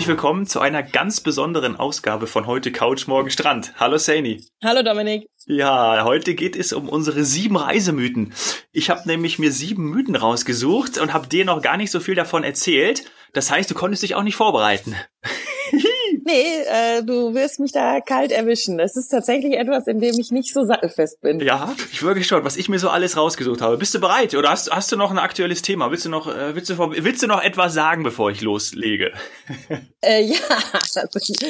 Herzlich willkommen zu einer ganz besonderen Ausgabe von heute Couch Morgen Strand. Hallo Saini. Hallo Dominik. Ja, heute geht es um unsere sieben Reisemythen. Ich habe nämlich mir sieben Mythen rausgesucht und habe dir noch gar nicht so viel davon erzählt. Das heißt, du konntest dich auch nicht vorbereiten. Nee, äh, du wirst mich da kalt erwischen. Es ist tatsächlich etwas, in dem ich nicht so sattelfest bin. Ja, ich wirklich schon, was ich mir so alles rausgesucht habe. Bist du bereit? Oder hast, hast du noch ein aktuelles Thema? Willst du noch, äh, willst, du, willst du noch etwas sagen, bevor ich loslege? Äh, ja,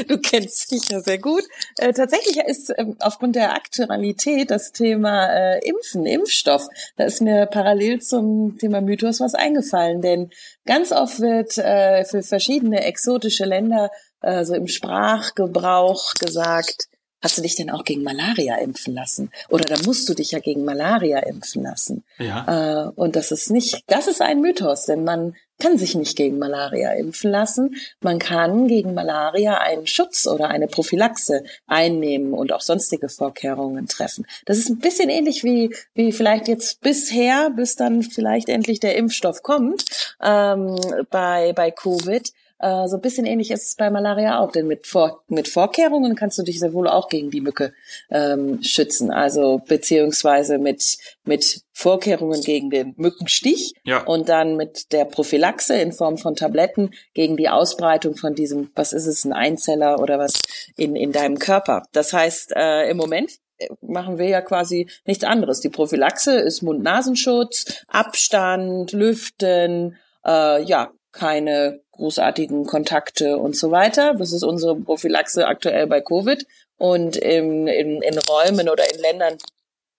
du kennst mich ja sehr gut. Äh, tatsächlich ist ähm, aufgrund der Aktualität das Thema äh, Impfen, Impfstoff, da ist mir parallel zum Thema Mythos was eingefallen. Denn ganz oft wird äh, für verschiedene exotische Länder äh, so im Sprachgebrauch gesagt, hast du dich denn auch gegen Malaria impfen lassen? Oder da musst du dich ja gegen Malaria impfen lassen. Ja. Äh, und das ist nicht, das ist ein Mythos, denn man kann sich nicht gegen Malaria impfen lassen. Man kann gegen Malaria einen Schutz oder eine Prophylaxe einnehmen und auch sonstige Vorkehrungen treffen. Das ist ein bisschen ähnlich wie, wie vielleicht jetzt bisher, bis dann vielleicht endlich der Impfstoff kommt ähm, bei, bei Covid. Äh, so ein bisschen ähnlich ist es bei Malaria auch, denn mit, Vor mit Vorkehrungen kannst du dich sehr wohl auch gegen die Mücke ähm, schützen. Also beziehungsweise mit, mit Vorkehrungen gegen den Mückenstich Ja. und dann mit der Prophylaxe in Form von Tabletten gegen die Ausbreitung von diesem, was ist es, ein Einzeller oder was in, in deinem Körper. Das heißt, äh, im Moment äh, machen wir ja quasi nichts anderes. Die Prophylaxe ist Mund-Nasenschutz, Abstand, Lüften, äh, ja, keine großartigen Kontakte und so weiter. Das ist unsere Prophylaxe aktuell bei Covid. Und in, in, in Räumen oder in Ländern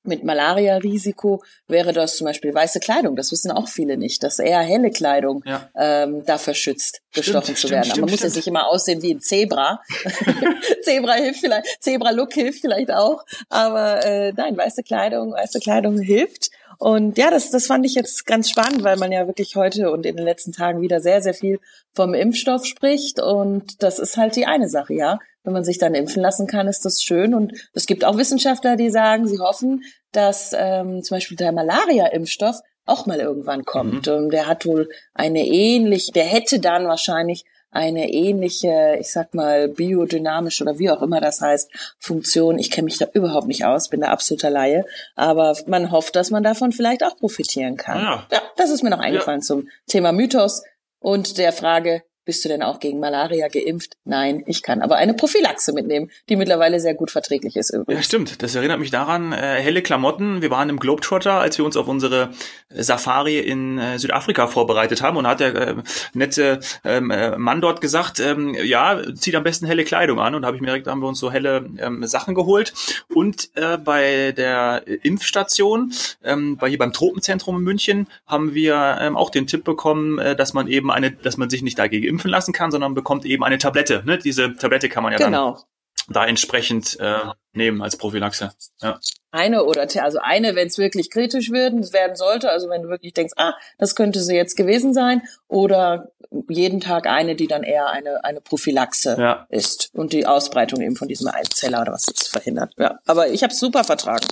mit Malaria-Risiko wäre das zum Beispiel weiße Kleidung. Das wissen auch viele nicht, dass eher helle Kleidung Ja. ähm, dafür schützt, Stimmt, gestochen zu stimmt, werden. Aber stimmt, man muss jetzt stimmt. nicht immer aussehen wie ein Zebra. Zebra hilft vielleicht, Zebra-Look hilft vielleicht auch. Aber äh, nein, weiße Kleidung, weiße Kleidung hilft. Und ja, das, das fand ich jetzt ganz spannend, weil man ja wirklich heute und in den letzten Tagen wieder sehr, sehr viel vom Impfstoff spricht. Und das ist halt die eine Sache, ja. Wenn man sich dann impfen lassen kann, ist das schön. Und es gibt auch Wissenschaftler, die sagen, sie hoffen, dass ähm, zum Beispiel der Malaria-Impfstoff auch mal irgendwann kommt. Und der hat wohl eine ähnliche, der hätte dann wahrscheinlich eine ähnliche, ich sag mal, biodynamisch oder wie auch immer das heißt, Funktion. Ich kenne mich da überhaupt nicht aus, bin da absoluter Laie. Aber man hofft, dass man davon vielleicht auch profitieren kann. Ah. Ja, das ist mir noch eingefallen zum Thema Mythos und der Frage, bist du denn auch gegen Malaria geimpft? Nein, ich kann aber eine Prophylaxe mitnehmen, die mittlerweile sehr gut verträglich ist Ja, übrigens. stimmt. Das erinnert mich daran, äh, helle Klamotten. Wir waren im Globetrotter, als wir uns auf unsere Safari in äh, Südafrika vorbereitet haben. Und hat der äh, nette ähm, äh, Mann dort gesagt, ähm, ja, zieht am besten helle Kleidung an. Und da hab ich mir direkt, haben wir uns so helle ähm, Sachen geholt. Und äh, bei der Impfstation, ähm, bei hier beim Tropenzentrum in München, haben wir ähm, auch den Tipp bekommen, äh, dass man eben eine, dass man sich nicht dagegen impfen lassen kann, sondern bekommt eben eine Tablette. Ne? Diese Tablette kann man ja dann Genau. da entsprechend äh, nehmen als Prophylaxe. Ja. Eine oder also eine, wenn es wirklich kritisch werden, werden sollte, also wenn du wirklich denkst, ah, das könnte sie jetzt gewesen sein, oder jeden Tag eine, die dann eher eine eine Prophylaxe Ja. ist und die Ausbreitung eben von diesem Einzeller oder was das verhindert. Ja, aber ich habe super vertragen.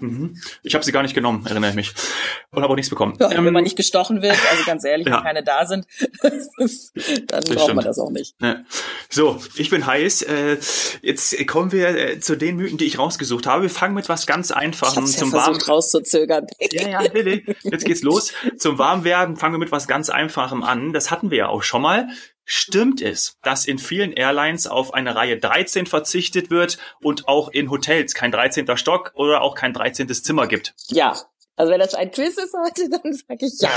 Mhm. Ich habe sie gar nicht genommen, erinnere ich mich. Und habe auch nichts bekommen. Ja, Ähm, wenn man nicht gestochen wird, also ganz ehrlich, Ja. wenn keine da sind, dann braucht stimmt. man das auch nicht. Ne. So, ich bin heiß. Äh, jetzt kommen wir äh, zu den Mythen, die ich rausgesucht habe. Wir fangen mit was ganz Ich Einfachem hab's ja zum Warm. versucht rauszuzögern. Ja, ja, Lilly, jetzt geht's los. Zum Warmwerden fangen wir mit was ganz Einfachem an. Das hatten wir ja auch schon mal. Stimmt es, dass in vielen Airlines auf eine Reihe 13 verzichtet wird und auch in Hotels kein 13. Stock oder auch kein 13. Zimmer gibt? Ja. Also wenn das ein Quiz ist heute, dann sage ich ja.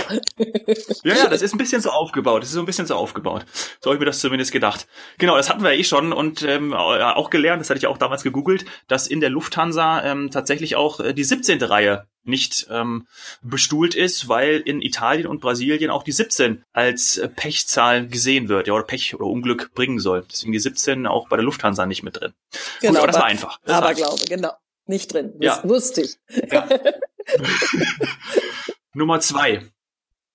Ja, ja, das ist ein bisschen so aufgebaut. Das ist so ein bisschen so aufgebaut. So habe ich mir das zumindest gedacht. Genau, das hatten wir eh schon und ähm, auch gelernt, das hatte ich auch damals gegoogelt, dass in der Lufthansa ähm, tatsächlich auch äh, die 17. Reihe nicht ähm, bestuhlt ist, weil in Italien und Brasilien auch die 17 als äh, Pechzahl gesehen wird, ja, oder Pech oder Unglück bringen soll. Deswegen die 17 auch bei der Lufthansa nicht mit drin. Gut, aber das war einfach. Das war aber einfach. glaube, genau. Nicht drin. Ja. Das wusste ich. Ja. Nummer zwei.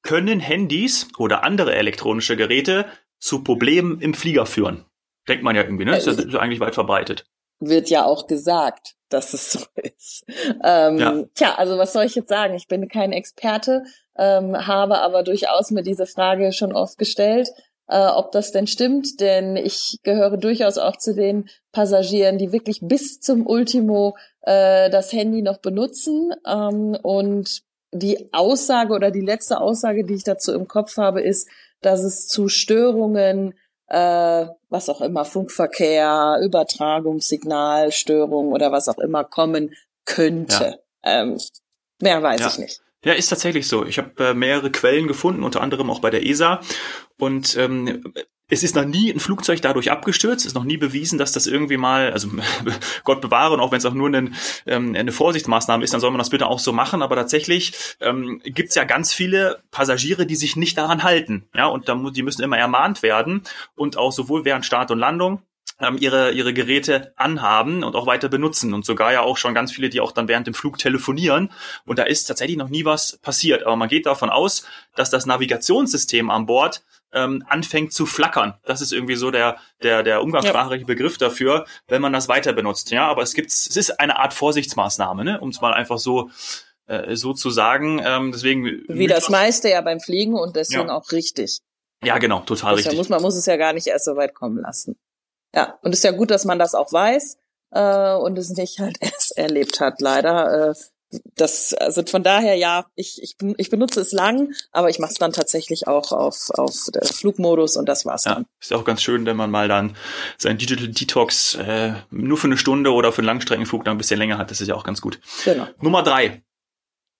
Können Handys oder andere elektronische Geräte zu Problemen im Flieger führen? Denkt man ja irgendwie, ne? Ist ja, ist ja eigentlich weit verbreitet. Wird ja auch gesagt, dass es so ist. Ähm, Ja. Tja, also was soll ich jetzt sagen? Ich bin kein Experte, ähm, habe aber durchaus mir diese Frage schon oft gestellt. Äh, ob das denn stimmt, denn ich gehöre durchaus auch zu den Passagieren, die wirklich bis zum Ultimo äh, das Handy noch benutzen. Ähm, und die Aussage oder die letzte Aussage, die ich dazu im Kopf habe, ist, dass es zu Störungen, äh, was auch immer, Funkverkehr, Übertragungssignalstörungen oder was auch immer kommen könnte. Ja. Ähm, mehr weiß ja. ich nicht. Ja, ist tatsächlich so. Ich habe äh, mehrere Quellen gefunden, unter anderem auch bei der ESA. Und ähm, es ist noch nie ein Flugzeug dadurch abgestürzt, es ist noch nie bewiesen, dass das irgendwie mal, also Gott bewahre, und auch wenn es auch nur eine, ähm, eine Vorsichtsmaßnahme ist, dann soll man das bitte auch so machen. Aber tatsächlich ähm, gibt es ja ganz viele Passagiere, die sich nicht daran halten. Ja, und da, die müssen immer ermahnt werden. Und auch sowohl während Start und Landung ähm, ihre, ihre Geräte anhaben und auch weiter benutzen. Und sogar ja auch schon ganz viele, die auch dann während dem Flug telefonieren. Und da ist tatsächlich noch nie was passiert. Aber man geht davon aus, dass das Navigationssystem an Bord ähm, anfängt zu flackern. Das ist irgendwie so der, der, der umgangssprachliche ja. Begriff dafür, wenn man das weiter benutzt. Ja, aber es gibt, es ist eine Art Vorsichtsmaßnahme, ne? um es mal einfach so äh, so zu sagen. Ähm, deswegen wie das meiste ja beim Fliegen und deswegen ja. auch richtig. Ja, genau, total das richtig. Muss, man muss es ja gar nicht erst so weit kommen lassen. Ja, und es ist ja gut, dass man das auch weiß äh, und es nicht halt erst erlebt hat, leider. Äh, das, also von daher ja, ich, ich, ich benutze es lang, aber ich mache es dann tatsächlich auch auf, auf Flugmodus und das war's ja, dann. Ist auch ganz schön, wenn man mal dann sein Digital Detox äh, nur für eine Stunde oder für einen Langstreckenflug dann ein bisschen länger hat. Das ist ja auch ganz gut. Genau. Nummer drei.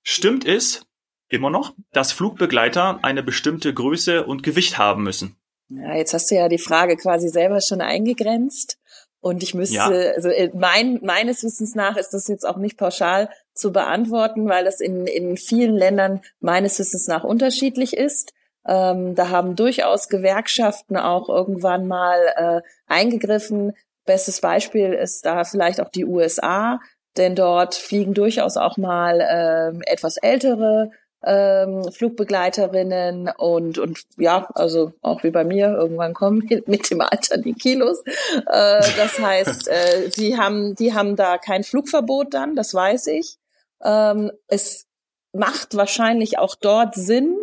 Stimmt es immer noch, dass Flugbegleiter eine bestimmte Größe und Gewicht haben müssen? Ja, jetzt hast du ja die Frage quasi selber schon eingegrenzt. Und ich müsste, ja. also äh, mein, meines Wissens nach ist das jetzt auch nicht pauschal zu beantworten, weil das in, in vielen Ländern meines Wissens nach unterschiedlich ist. Ähm, da haben durchaus Gewerkschaften auch irgendwann mal äh, eingegriffen. Bestes Beispiel ist da vielleicht auch die USA, denn dort fliegen durchaus auch mal äh, etwas ältere ähm, Flugbegleiterinnen und und ja, also auch wie bei mir, irgendwann kommen mit dem Alter die Kilos. Äh, das heißt, äh, die haben die haben da kein Flugverbot dann, das weiß ich. Ähm, es macht wahrscheinlich auch dort Sinn,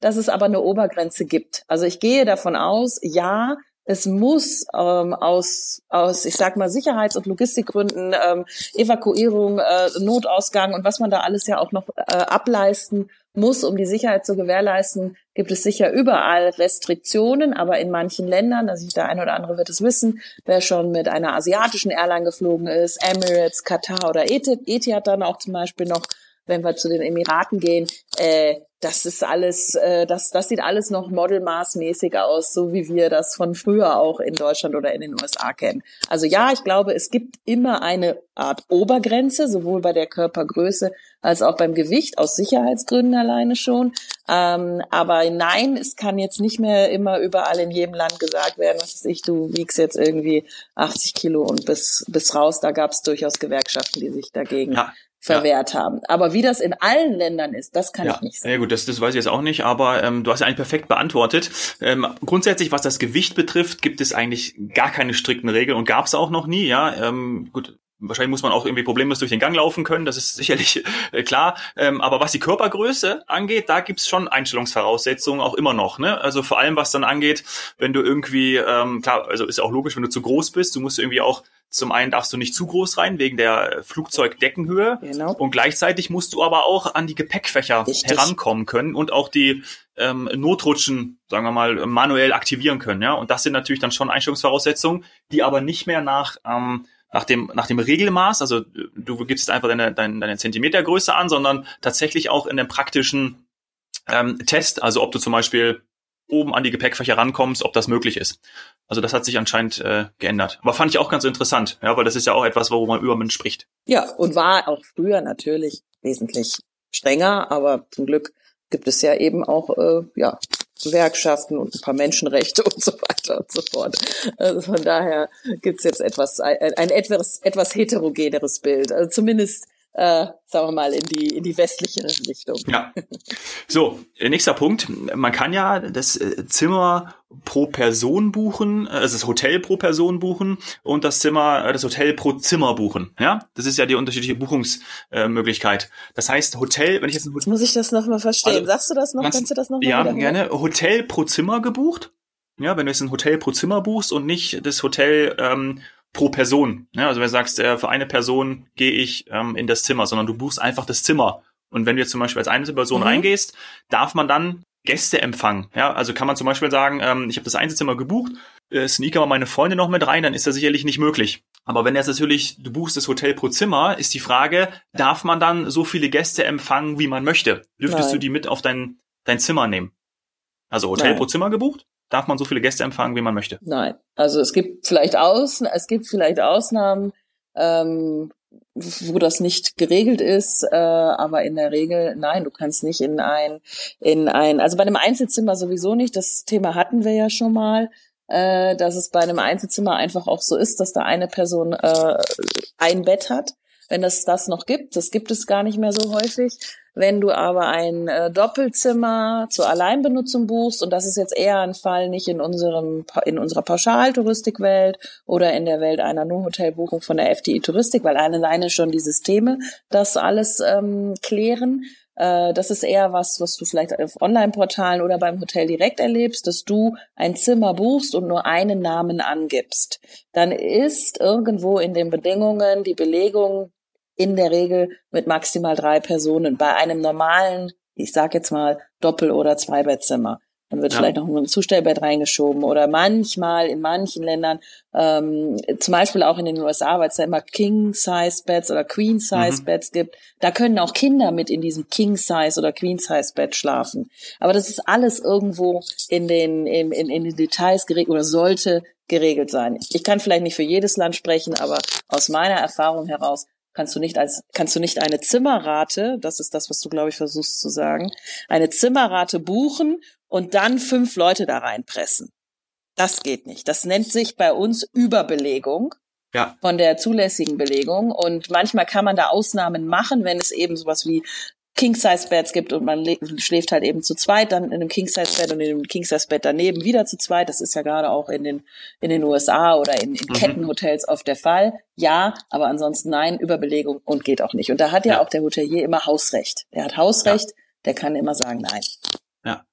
dass es aber eine Obergrenze gibt. Also ich gehe davon aus, ja, es muss ähm, aus, aus, ich sag mal, Sicherheits- und Logistikgründen, ähm, Evakuierung, äh, Notausgang und was man da alles ja auch noch äh, ableisten muss, um die Sicherheit zu gewährleisten, gibt es sicher überall Restriktionen, aber in manchen Ländern, also der eine oder andere wird es wissen, wer schon mit einer asiatischen Airline geflogen ist, Emirates, Katar oder Etihad dann auch zum Beispiel noch, wenn wir zu den Emiraten gehen, äh, das ist alles, äh, das, das sieht alles noch modelmaßmäßig aus, so wie wir das von früher auch in Deutschland oder in den USA kennen. Also ja, ich glaube, es gibt immer eine Art Obergrenze, sowohl bei der Körpergröße als auch beim Gewicht, aus Sicherheitsgründen alleine schon. Ähm, aber nein, es kann jetzt nicht mehr immer überall in jedem Land gesagt werden, was weiß ich, du wiegst jetzt irgendwie 80 Kilo und bis, bis raus. Da gab es durchaus Gewerkschaften, die sich dagegen ja verwehrt ja. haben. Aber wie das in allen Ländern ist, das kann ja. ich nicht sagen. Ja gut, das, das weiß ich jetzt auch nicht, aber ähm, du hast ja eigentlich perfekt beantwortet. Ähm, grundsätzlich, was das Gewicht betrifft, gibt es eigentlich gar keine strikten Regeln und gab es auch noch nie. Ja, ähm, gut, Wahrscheinlich muss man auch irgendwie problemlos durch den Gang laufen können, das ist sicherlich äh, klar. Ähm, aber was die Körpergröße angeht, da gibt's schon Einstellungsvoraussetzungen auch immer noch. Ne? Also vor allem, was dann angeht, wenn du irgendwie, ähm, klar, also ist auch logisch, wenn du zu groß bist, du musst irgendwie auch zum einen darfst du nicht zu groß rein wegen der Flugzeugdeckenhöhe genau. und gleichzeitig musst du aber auch an die Gepäckfächer Richtig. herankommen können und auch die ähm, Notrutschen, sagen wir mal, manuell aktivieren können. Ja, und das sind natürlich dann schon Einstellungsvoraussetzungen, die aber nicht mehr nach ähm, nach dem, nach dem Regelmaß, also du gibst einfach deine, deine, deine Zentimetergröße an, sondern tatsächlich auch in dem praktischen ähm, Test, also ob du zum Beispiel oben an die Gepäckfächer rankommst, ob das möglich ist. Also das hat sich anscheinend äh, geändert. Aber fand ich auch ganz interessant, ja, weil das ist ja auch etwas, worüber man über Mensch spricht. Ja, und war auch früher natürlich wesentlich strenger, aber zum Glück gibt es ja eben auch äh, ja Gewerkschaften und ein paar Menschenrechte und so weiter und so fort. Also von daher gibt's jetzt etwas ein, ein etwas etwas heterogeneres Bild. Also zumindest äh, sagen wir mal, in die, in die westliche Richtung. Ja. So, nächster Punkt. Man kann ja das äh, Zimmer pro Person buchen, also das Hotel pro Person buchen und das Zimmer, äh, das Hotel pro Zimmer buchen. Ja, das ist ja die unterschiedliche Buchungsmöglichkeit. Das heißt, Hotel, wenn ich jetzt ein Hotel, muss ich das nochmal verstehen. Also, Sagst du das noch? Kannst du das noch Ja, gerne. Hotel pro Zimmer gebucht Ja, wenn du jetzt ein Hotel pro Zimmer buchst und nicht das Hotel ähm, pro Person. Ja, also wenn du sagst, äh, für eine Person gehe ich ähm, in das Zimmer, sondern du buchst einfach das Zimmer. Und wenn du jetzt zum Beispiel als Einzelperson mhm. reingehst, darf man dann Gäste empfangen. Ja, also kann man zum Beispiel sagen, ähm, ich habe das Einzelzimmer gebucht, äh, sneaker mal meine Freunde noch mit rein, dann ist das sicherlich nicht möglich. Aber wenn jetzt natürlich, du buchst das Hotel pro Zimmer, ist die Frage, darf man dann so viele Gäste empfangen, wie man möchte? Dürftest Nein. du die mit auf dein, dein Zimmer nehmen? Also Hotel Nein. pro Zimmer gebucht? Darf man so viele Gäste empfangen, wie man möchte? Nein. Also es gibt vielleicht Außen, es gibt vielleicht Ausnahmen, ähm, wo das nicht geregelt ist, äh, aber in der Regel, nein, du kannst nicht in ein, in ein, also bei einem Einzelzimmer sowieso nicht, das Thema hatten wir ja schon mal, äh, dass es bei einem Einzelzimmer einfach auch so ist, dass da eine Person äh, ein Bett hat. Wenn es das noch gibt, das gibt es gar nicht mehr so häufig, wenn du aber ein äh, Doppelzimmer zur Alleinbenutzung buchst, und das ist jetzt eher ein Fall nicht in unserem in unserer Pauschaltouristikwelt oder in der Welt einer Nur-Hotelbuchung von der FDI Touristik, weil alleine schon die Systeme das alles ähm, klären. Äh, das ist eher was, was du vielleicht auf Online-Portalen oder beim Hotel direkt erlebst, dass du ein Zimmer buchst und nur einen Namen angibst. Dann ist irgendwo in den Bedingungen die Belegung in der Regel mit maximal drei Personen. Bei einem normalen, ich sag jetzt mal, Doppel- oder Zweibettzimmer. Dann wird ja. vielleicht noch ein Zustellbett reingeschoben oder manchmal in manchen Ländern, ähm, zum Beispiel auch in den USA, weil es da immer King-Size-Beds oder Queen-Size-Beds mhm. gibt, da können auch Kinder mit in diesem King-Size oder Queen-Size-Bett schlafen. Aber das ist alles irgendwo in den, in, in, in den Details geregelt oder sollte geregelt sein. Ich kann vielleicht nicht für jedes Land sprechen, aber aus meiner Erfahrung heraus kannst du nicht als kannst du nicht eine Zimmerrate, das ist das, was du glaube ich versuchst zu sagen, eine Zimmerrate buchen und dann fünf Leute da reinpressen. Das geht nicht. Das nennt sich bei uns Überbelegung. Ja. von der zulässigen Belegung. Und manchmal kann man da Ausnahmen machen, wenn es eben sowas wie King-Size-Beds gibt und man schläft halt eben zu zweit, dann in einem King-Size-Bett und in einem King-Size-Bett daneben wieder zu zweit. Das ist ja gerade auch in den, in den USA oder in, in mhm. Kettenhotels oft der Fall. Ja, aber ansonsten nein, Überbelegung und geht auch nicht. Und da hat ja, ja. auch der Hotelier immer Hausrecht. Der hat Hausrecht, ja. der kann immer sagen nein. Ja.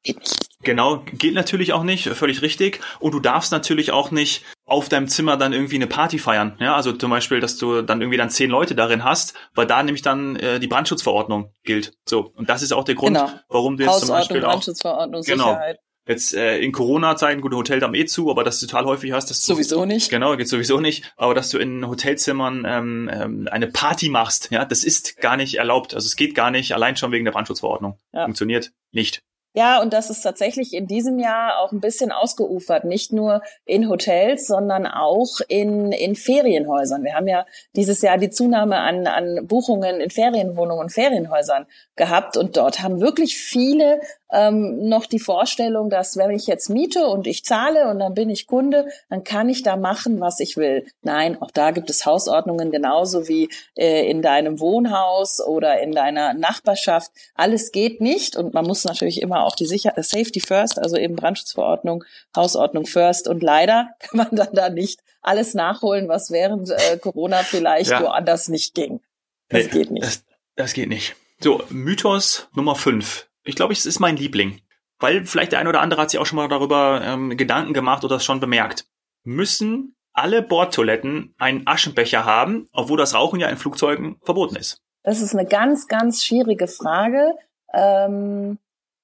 Genau, geht natürlich auch nicht, völlig richtig. Und du darfst natürlich auch nicht auf deinem Zimmer dann irgendwie eine Party feiern. Ja, also zum Beispiel, dass du dann irgendwie dann zehn Leute darin hast, weil da nämlich dann äh, die Brandschutzverordnung gilt. So. Und das ist auch der Grund, genau. warum du jetzt zum Beispiel auch, Brandschutzverordnung, genau, Sicherheit. Jetzt äh, in Corona-Zeiten, gut, Hotel haben eh zu, aber dass du total häufig hast, dass du sowieso nicht. Genau, geht sowieso nicht. Aber dass du in Hotelzimmern ähm, ähm, eine Party machst, ja, das ist gar nicht erlaubt. Also es geht gar nicht, allein schon wegen der Brandschutzverordnung. Ja. Funktioniert nicht. Ja, und das ist tatsächlich in diesem Jahr auch ein bisschen ausgeufert, nicht nur in Hotels, sondern auch in, in Ferienhäusern. Wir haben ja dieses Jahr die Zunahme an, an Buchungen in Ferienwohnungen und Ferienhäusern gehabt und dort haben wirklich viele ähm, noch die Vorstellung, dass wenn ich jetzt miete und ich zahle und dann bin ich Kunde, dann kann ich da machen, was ich will. Nein, auch da gibt es Hausordnungen genauso wie äh, in deinem Wohnhaus oder in deiner Nachbarschaft. Alles geht nicht und man muss natürlich immer auch die Sicherheit, Safety First, also eben Brandschutzverordnung, Hausordnung First und leider kann man dann da nicht alles nachholen, was während äh, Corona vielleicht ja. woanders nicht ging. Das nee, geht nicht. Das, das geht nicht. So, Mythos Nummer 5 ich glaube, es ist mein Liebling. Weil vielleicht der eine oder andere hat sich auch schon mal darüber ähm, Gedanken gemacht oder es schon bemerkt. Müssen alle Bordtoiletten einen Aschenbecher haben, obwohl das Rauchen ja in Flugzeugen verboten ist? Das ist eine ganz, ganz schwierige Frage, ähm,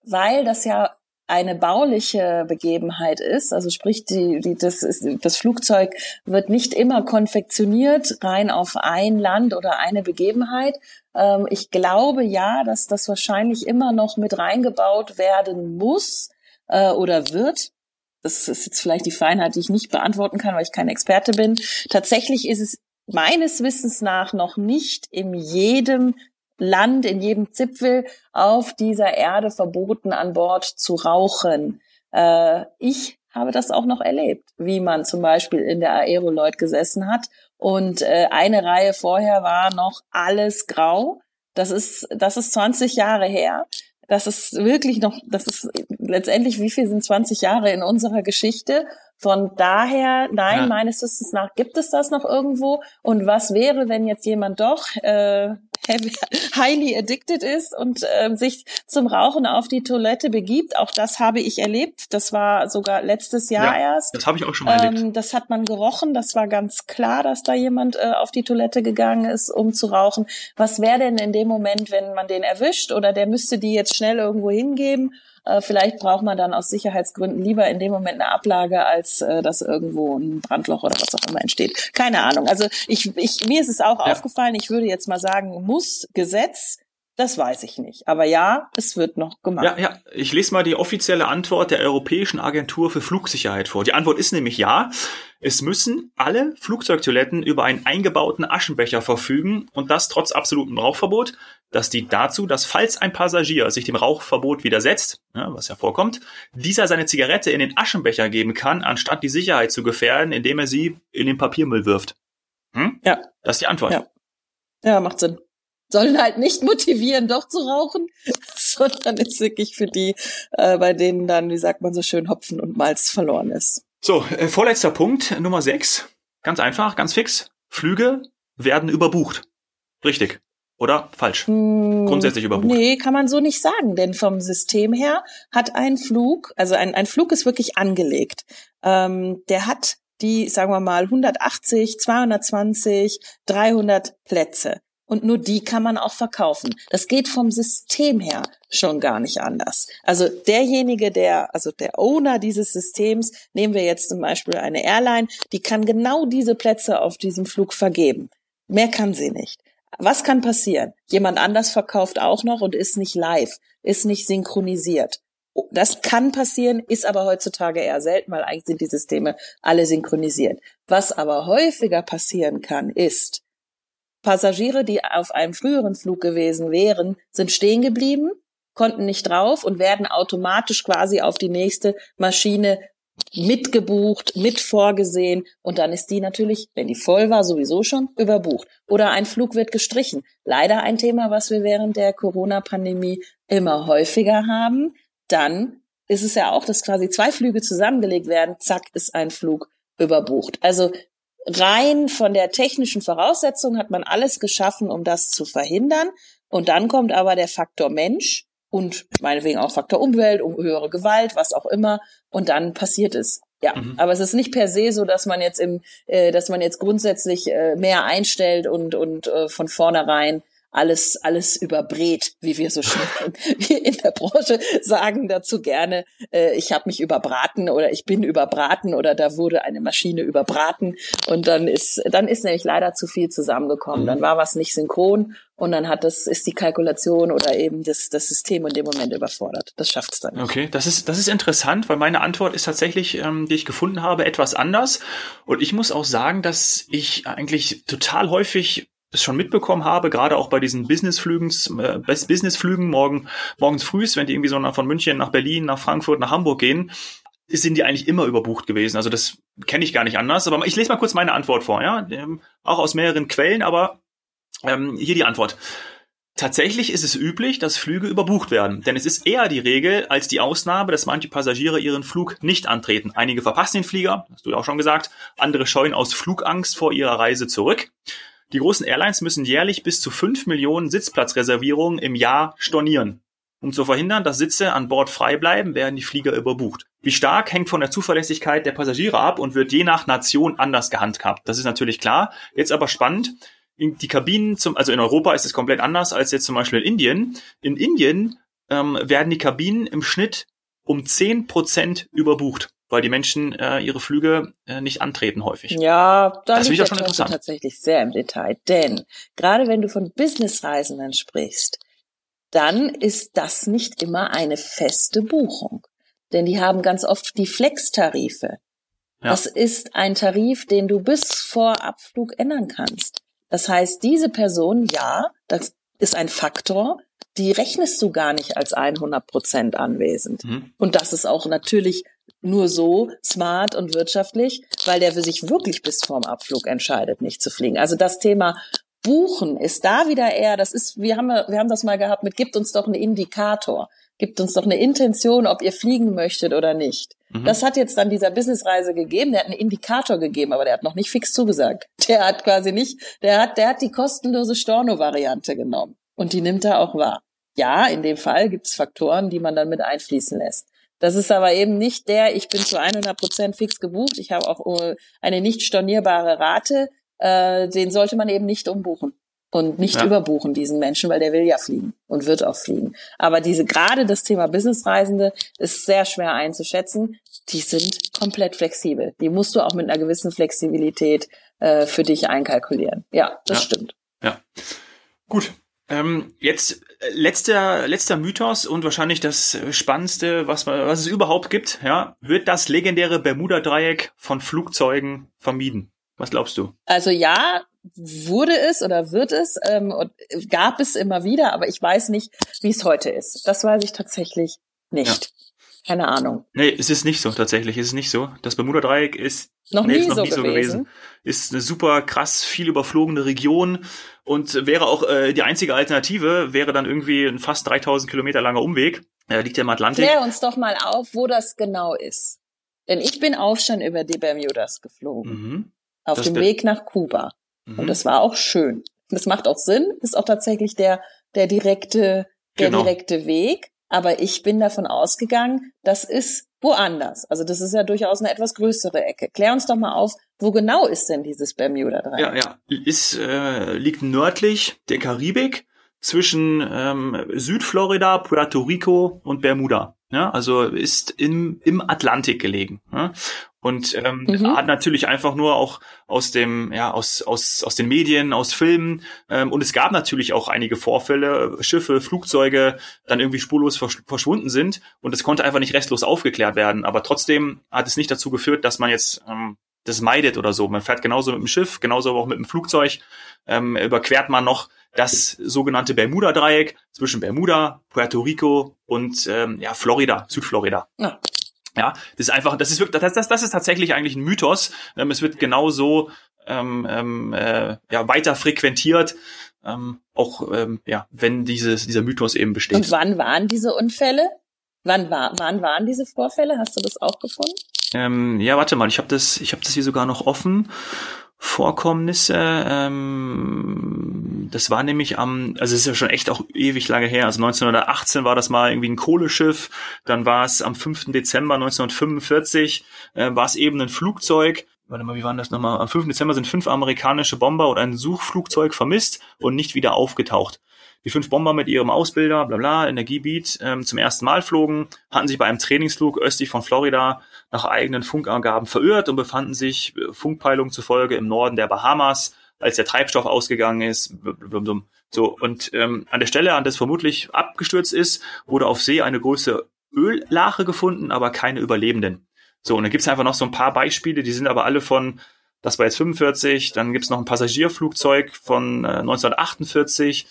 weil das ja eine bauliche Begebenheit ist, also sprich, die, die, das, ist, das Flugzeug wird nicht immer konfektioniert rein auf ein Land oder eine Begebenheit. Ähm, ich glaube ja, dass das wahrscheinlich immer noch mit reingebaut werden muss äh, oder wird. Das ist jetzt vielleicht die Feinheit, die ich nicht beantworten kann, weil ich kein Experte bin. Tatsächlich ist es meines Wissens nach noch nicht in jedem Land, in jedem Zipfel auf dieser Erde verboten, an Bord zu rauchen. Äh, ich habe das auch noch erlebt, wie man zum Beispiel in der Aeroloid gesessen hat und äh, eine Reihe vorher war noch alles grau. Das ist, das ist 20 Jahre her. Das ist wirklich noch, das ist letztendlich, wie viel sind 20 Jahre in unserer Geschichte? Von daher, nein, ja. meines Wissens nach gibt es das noch irgendwo. Und was wäre, wenn jetzt jemand doch äh, highly addicted ist und äh, sich zum Rauchen auf die Toilette begibt. Auch das habe ich erlebt. Das war sogar letztes Jahr ja, erst. Das habe ich auch schon mal erlebt. Ähm, das hat man gerochen. Das war ganz klar, dass da jemand äh, auf die Toilette gegangen ist, um zu rauchen. Was wäre denn in dem Moment, wenn man den erwischt oder der müsste die jetzt schnell irgendwo hingeben? Äh, vielleicht braucht man dann aus Sicherheitsgründen lieber in dem Moment eine Ablage, als äh, dass irgendwo ein Brandloch oder was auch immer entsteht. Keine Ahnung. Also ich, ich mir ist es auch ja. aufgefallen. Ich würde jetzt mal sagen, muss Gesetz das weiß ich nicht. Aber ja, es wird noch gemacht. Ja, ja. Ich lese mal die offizielle Antwort der Europäischen Agentur für Flugsicherheit vor. Die Antwort ist nämlich ja. Es müssen alle Flugzeugtoiletten über einen eingebauten Aschenbecher verfügen und das trotz absolutem Rauchverbot. Das dient dazu, dass falls ein Passagier sich dem Rauchverbot widersetzt, ja, was ja vorkommt, dieser seine Zigarette in den Aschenbecher geben kann, anstatt die Sicherheit zu gefährden, indem er sie in den Papiermüll wirft. Hm? Ja. Das ist die Antwort. Ja, ja macht Sinn sollen halt nicht motivieren, doch zu rauchen, sondern ist wirklich für die, äh, bei denen dann, wie sagt man so schön, Hopfen und Malz verloren ist. So, äh, vorletzter Punkt, Nummer 6. Ganz einfach, ganz fix. Flüge werden überbucht. Richtig. Oder falsch? Hm, Grundsätzlich überbucht. Nee, kann man so nicht sagen, denn vom System her hat ein Flug, also ein, ein Flug ist wirklich angelegt. Ähm, der hat die, sagen wir mal, 180, 220, 300 Plätze und nur die kann man auch verkaufen. Das geht vom System her schon gar nicht anders. Also derjenige, der, also der Owner dieses Systems, nehmen wir jetzt zum Beispiel eine Airline, die kann genau diese Plätze auf diesem Flug vergeben. Mehr kann sie nicht. Was kann passieren? Jemand anders verkauft auch noch und ist nicht live, ist nicht synchronisiert. Das kann passieren, ist aber heutzutage eher selten, weil eigentlich sind die Systeme alle synchronisiert. Was aber häufiger passieren kann, ist, Passagiere, die auf einem früheren Flug gewesen wären, sind stehen geblieben, konnten nicht drauf und werden automatisch quasi auf die nächste Maschine mitgebucht, mit vorgesehen und dann ist die natürlich, wenn die voll war, sowieso schon überbucht. Oder ein Flug wird gestrichen. Leider ein Thema, was wir während der Corona-Pandemie immer häufiger haben. Dann ist es ja auch, dass quasi zwei Flüge zusammengelegt werden, zack, ist ein Flug überbucht. Also rein von der technischen Voraussetzung hat man alles geschaffen, um das zu verhindern. Und dann kommt aber der Faktor Mensch und meinetwegen auch Faktor Umwelt, um höhere Gewalt, was auch immer. Und dann passiert es. Ja, mhm. aber es ist nicht per se so, dass man jetzt im, äh, dass man jetzt grundsätzlich äh, mehr einstellt und und äh, von vornherein alles, alles überbrät, wie wir so schön wir in der Branche sagen dazu gerne, äh, ich habe mich überbraten oder ich bin überbraten oder da wurde eine Maschine überbraten und dann ist, dann ist nämlich leider zu viel zusammengekommen. Mhm. Dann war was nicht synchron und dann hat das, ist die Kalkulation oder eben das, das System in dem Moment überfordert. Das schafft es dann nicht. Okay, das ist, das ist interessant, weil meine Antwort ist tatsächlich, ähm, die ich gefunden habe, etwas anders. Und ich muss auch sagen, dass ich eigentlich total häufig das schon mitbekommen habe, gerade auch bei diesen Businessflügen, äh, Businessflügen morgen, morgens frühs, wenn die irgendwie so von München nach Berlin, nach Frankfurt, nach Hamburg gehen, sind die eigentlich immer überbucht gewesen. Also das kenne ich gar nicht anders. Aber ich lese mal kurz meine Antwort vor, ja. Ähm, auch aus mehreren Quellen, aber ähm, hier die Antwort. Tatsächlich ist es üblich, dass Flüge überbucht werden, denn es ist eher die Regel als die Ausnahme, dass manche Passagiere ihren Flug nicht antreten. Einige verpassen den Flieger, hast du ja auch schon gesagt, andere scheuen aus Flugangst vor ihrer Reise zurück. Die großen Airlines müssen jährlich bis zu 5 Millionen Sitzplatzreservierungen im Jahr stornieren. Um zu verhindern, dass Sitze an Bord frei bleiben, werden die Flieger überbucht. Wie stark hängt von der Zuverlässigkeit der Passagiere ab und wird je nach Nation anders gehandhabt. Das ist natürlich klar. Jetzt aber spannend. Die Kabinen zum, also in Europa ist es komplett anders als jetzt zum Beispiel in Indien. In Indien ähm, werden die Kabinen im Schnitt um 10 Prozent überbucht weil die Menschen äh, ihre Flüge äh, nicht antreten häufig. Ja, da das liegt ja schon interessant. tatsächlich sehr im Detail. Denn gerade wenn du von Businessreisenden sprichst, dann ist das nicht immer eine feste Buchung. Denn die haben ganz oft die Flex-Tarife. Ja. Das ist ein Tarif, den du bis vor Abflug ändern kannst. Das heißt, diese Person, ja, das ist ein Faktor, die rechnest du gar nicht als 100 Prozent anwesend. Mhm. Und das ist auch natürlich nur so smart und wirtschaftlich, weil der für sich wirklich bis vorm Abflug entscheidet, nicht zu fliegen. Also das Thema Buchen ist da wieder eher, das ist, wir haben, wir haben das mal gehabt mit, gibt uns doch einen Indikator. gibt uns doch eine Intention, ob ihr fliegen möchtet oder nicht. Mhm. Das hat jetzt dann dieser Businessreise gegeben. Der hat einen Indikator gegeben, aber der hat noch nicht fix zugesagt. Der hat quasi nicht, der hat, der hat die kostenlose Storno-Variante genommen. Und die nimmt er auch wahr. Ja, in dem Fall gibt es Faktoren, die man dann mit einfließen lässt. Das ist aber eben nicht der, ich bin zu 100 Prozent fix gebucht, ich habe auch äh, eine nicht stornierbare Rate, äh, den sollte man eben nicht umbuchen und nicht ja. überbuchen diesen Menschen, weil der will ja fliegen und wird auch fliegen. Aber diese gerade das Thema Businessreisende ist sehr schwer einzuschätzen. Die sind komplett flexibel. Die musst du auch mit einer gewissen Flexibilität äh, für dich einkalkulieren. Ja, das ja. stimmt. Ja, gut. Ähm, jetzt äh, letzter letzter Mythos und wahrscheinlich das spannendste, was was es überhaupt gibt. Ja, wird das legendäre Bermuda-Dreieck von Flugzeugen vermieden? Was glaubst du? Also ja, wurde es oder wird es, ähm, und gab es immer wieder, aber ich weiß nicht, wie es heute ist. Das weiß ich tatsächlich nicht. Keine Ahnung. Nee, es ist nicht so, tatsächlich. Es ist nicht so. Das Bermuda-Dreieck ist noch nee, nie, noch so, nie gewesen. so, gewesen. Ist eine super krass viel überflogene Region und wäre auch äh, die einzige Alternative, wäre dann irgendwie ein fast 3000 Kilometer langer Umweg. Er liegt ja im Atlantik. Klär uns doch mal auf, wo das genau ist. Denn ich bin auch schon über die Bermudas geflogen. Mhm. Auf das dem Weg nach Kuba. Mhm. Und das war auch schön. Das macht auch Sinn, ist auch tatsächlich der, der direkte, der genau. direkte Weg. Aber ich bin davon ausgegangen, das ist woanders. Also das ist ja durchaus eine etwas größere Ecke. Klär uns doch mal auf, wo genau ist denn dieses Bermuda-Dreieck? Ja, ja, ist, äh, liegt nördlich der Karibik zwischen ähm, Südflorida, Puerto Rico und Bermuda. Ja, also ist im, im Atlantik gelegen. Ja? Und ähm, mhm. hat natürlich einfach nur auch aus dem, ja, aus, aus, aus den Medien, aus Filmen. Ähm, und es gab natürlich auch einige Vorfälle, Schiffe, Flugzeuge dann irgendwie spurlos versch verschwunden sind. Und es konnte einfach nicht restlos aufgeklärt werden. Aber trotzdem hat es nicht dazu geführt, dass man jetzt ähm, das meidet oder so. Man fährt genauso mit dem Schiff, genauso auch mit dem Flugzeug. Ähm, überquert man noch das sogenannte Bermuda-Dreieck zwischen Bermuda, Puerto Rico und ähm, ja, Florida, Südflorida. Ja. Ja, das ist einfach, das ist wirklich, das, das, das ist tatsächlich eigentlich ein Mythos. Ähm, es wird genauso ähm, ähm, äh, ja, weiter frequentiert, ähm, auch ähm, ja, wenn dieses, dieser Mythos eben besteht. Und wann waren diese Unfälle? Wann, war, wann waren diese Vorfälle? Hast du das auch gefunden? Ähm, ja, warte mal, ich habe das, ich habe das hier sogar noch offen. Vorkommnisse. Ähm, das war nämlich am, also es ist ja schon echt auch ewig lange her. Also 1918 war das mal irgendwie ein Kohleschiff. Dann war es am 5. Dezember 1945 äh, war es eben ein Flugzeug. Warte mal, wie war das nochmal? Am 5. Dezember sind fünf amerikanische Bomber und ein Suchflugzeug vermisst und nicht wieder aufgetaucht. Die fünf Bomber mit ihrem Ausbilder, bla bla, Energiebeat, ähm, zum ersten Mal flogen, hatten sich bei einem Trainingsflug östlich von Florida nach eigenen Funkangaben verirrt und befanden sich äh, Funkpeilung zufolge im Norden der Bahamas, als der Treibstoff ausgegangen ist. So, und ähm, an der Stelle, an das vermutlich abgestürzt ist, wurde auf See eine große Öllache gefunden, aber keine Überlebenden. So, und da gibt's einfach noch so ein paar Beispiele, die sind aber alle von, das war jetzt 45, dann gibt's noch ein Passagierflugzeug von äh, 1948,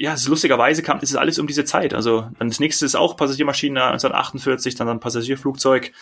ja, es ist lustigerweise kam, es ist alles um diese Zeit. Also dann das nächste ist auch Passagiermaschine 1948, dann ein Passagierflugzeug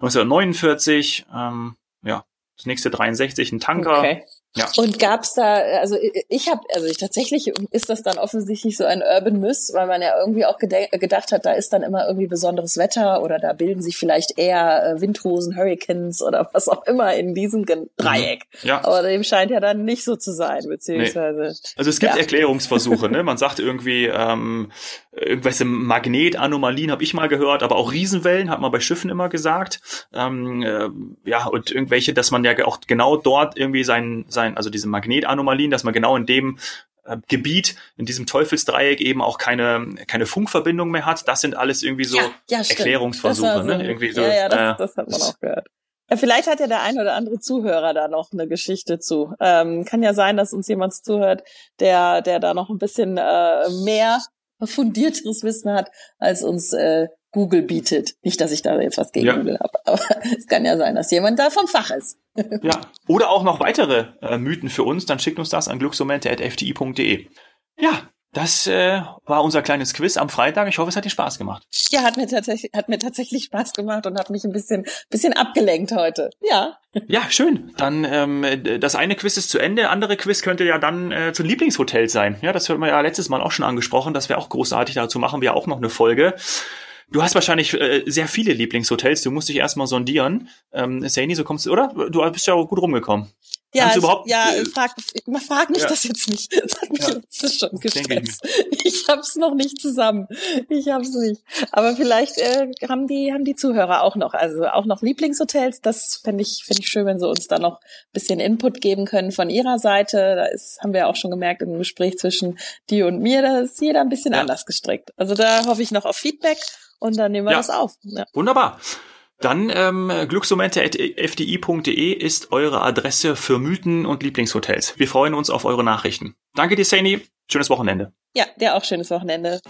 1949, ähm, ja, das nächste 63, ein Tanker. Okay. Ja. Und gab's da, also ich habe, also ich tatsächlich ist das dann offensichtlich so ein Urban Myth, weil man ja irgendwie auch gedacht hat, da ist dann immer irgendwie besonderes Wetter oder da bilden sich vielleicht eher äh, Windhosen, Hurricanes oder was auch immer in diesem Dreieck. Mhm. Ja. Aber dem scheint ja dann nicht so zu sein, beziehungsweise. Nee. Also es gibt ja. Erklärungsversuche, ne? Man sagt irgendwie, ähm, irgendwelche Magnetanomalien habe ich mal gehört, aber auch Riesenwellen hat man bei Schiffen immer gesagt. Ähm, äh, ja, und irgendwelche, dass man ja auch genau dort irgendwie sein, sein also diese Magnetanomalien, dass man genau in dem äh, Gebiet, in diesem Teufelsdreieck eben auch keine, keine Funkverbindung mehr hat. Das sind alles irgendwie so ja, ja, Erklärungsversuche. Ne? Irgendwie so, ja, ja, das, äh, das hat man auch gehört. Ja, vielleicht hat ja der ein oder andere Zuhörer da noch eine Geschichte zu. Ähm, kann ja sein, dass uns jemand zuhört, der, der da noch ein bisschen äh, mehr fundierteres Wissen hat, als uns äh, Google bietet. Nicht, dass ich da jetzt was gegen ja. Google habe, aber es kann ja sein, dass jemand da vom Fach ist. ja, oder auch noch weitere äh, Mythen für uns, dann schickt uns das an glücksmomente.fti.de. Ja, Das äh, war unser kleines Quiz am Freitag. Ich hoffe, es hat dir Spaß gemacht. Ja, hat mir tatsächlich, hat mir tatsächlich Spaß gemacht und hat mich ein bisschen, bisschen abgelenkt heute. Ja. Ja, schön. Dann ähm, das eine Quiz ist zu Ende, andere Quiz könnte ja dann äh, zu Lieblingshotels sein. Ja, das haben wir ja letztes Mal auch schon angesprochen. Das wäre auch großartig. Dazu machen wir auch noch eine Folge. Du hast wahrscheinlich äh, sehr viele Lieblingshotels. Du musst dich erstmal sondieren. Ähm, Saini, so kommst du, oder? Du bist ja auch gut rumgekommen. Ja, ich, ja, äh, frag, frag mich ja. das jetzt nicht. Das hat mich ja. letztes schon gestresst. Ich, ich hab's noch nicht zusammen. Ich hab's nicht. Aber vielleicht äh, haben die haben die Zuhörer auch noch, also auch noch Lieblingshotels. Das fände ich finde ich schön, wenn sie uns da noch bisschen Input geben können von ihrer Seite. Da ist haben wir auch schon gemerkt im Gespräch zwischen dir und mir, da ist jeder ein bisschen ja. anders gestrickt. Also da hoffe ich noch auf Feedback und dann nehmen wir das auf. Wunderbar. Dann ähm, glücksmomente.fdi.de ist eure Adresse für Mythen und Lieblingshotels. Wir freuen uns auf eure Nachrichten. Danke dir, Saini. Schönes Wochenende. Ja, dir auch schönes Wochenende.